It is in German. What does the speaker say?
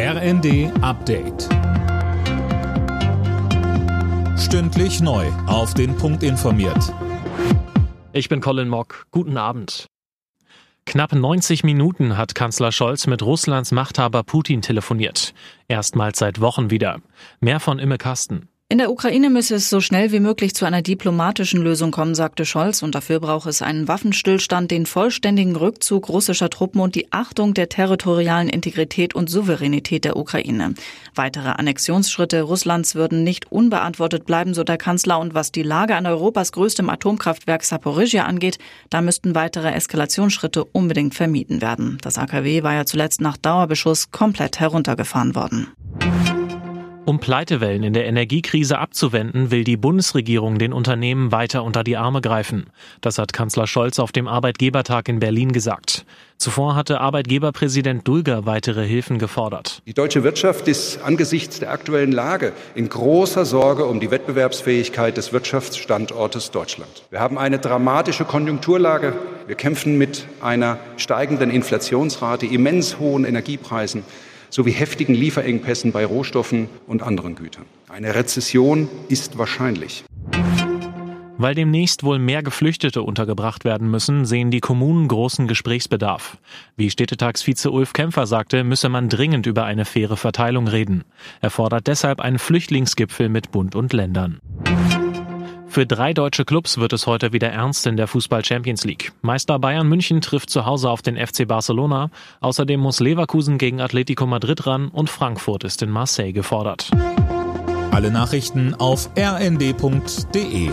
RND Update. Stündlich neu. Auf den Punkt informiert. Ich bin Colin Mock. Guten Abend. Knapp 90 Minuten hat Kanzler Scholz mit Russlands Machthaber Putin telefoniert. Erstmals seit Wochen wieder. Mehr von Imme Kasten. In der Ukraine müsse es so schnell wie möglich zu einer diplomatischen Lösung kommen, sagte Scholz, und dafür brauche es einen Waffenstillstand, den vollständigen Rückzug russischer Truppen und die Achtung der territorialen Integrität und Souveränität der Ukraine. Weitere Annexionsschritte Russlands würden nicht unbeantwortet bleiben, so der Kanzler, und was die Lage an Europas größtem Atomkraftwerk Saporizhia angeht, da müssten weitere Eskalationsschritte unbedingt vermieden werden. Das AKW war ja zuletzt nach Dauerbeschuss komplett heruntergefahren worden. Um Pleitewellen in der Energiekrise abzuwenden, will die Bundesregierung den Unternehmen weiter unter die Arme greifen. Das hat Kanzler Scholz auf dem Arbeitgebertag in Berlin gesagt. Zuvor hatte Arbeitgeberpräsident Dulger weitere Hilfen gefordert. Die deutsche Wirtschaft ist angesichts der aktuellen Lage in großer Sorge um die Wettbewerbsfähigkeit des Wirtschaftsstandortes Deutschland. Wir haben eine dramatische Konjunkturlage. Wir kämpfen mit einer steigenden Inflationsrate, immens hohen Energiepreisen sowie heftigen Lieferengpässen bei Rohstoffen und anderen Gütern. Eine Rezession ist wahrscheinlich. Weil demnächst wohl mehr Geflüchtete untergebracht werden müssen, sehen die Kommunen großen Gesprächsbedarf. Wie Städtetagsvize Ulf Kämpfer sagte, müsse man dringend über eine faire Verteilung reden. Er fordert deshalb einen Flüchtlingsgipfel mit Bund und Ländern. Für drei deutsche Clubs wird es heute wieder ernst in der Fußball Champions League. Meister Bayern München trifft zu Hause auf den FC Barcelona. Außerdem muss Leverkusen gegen Atletico Madrid ran und Frankfurt ist in Marseille gefordert. Alle Nachrichten auf rnd.de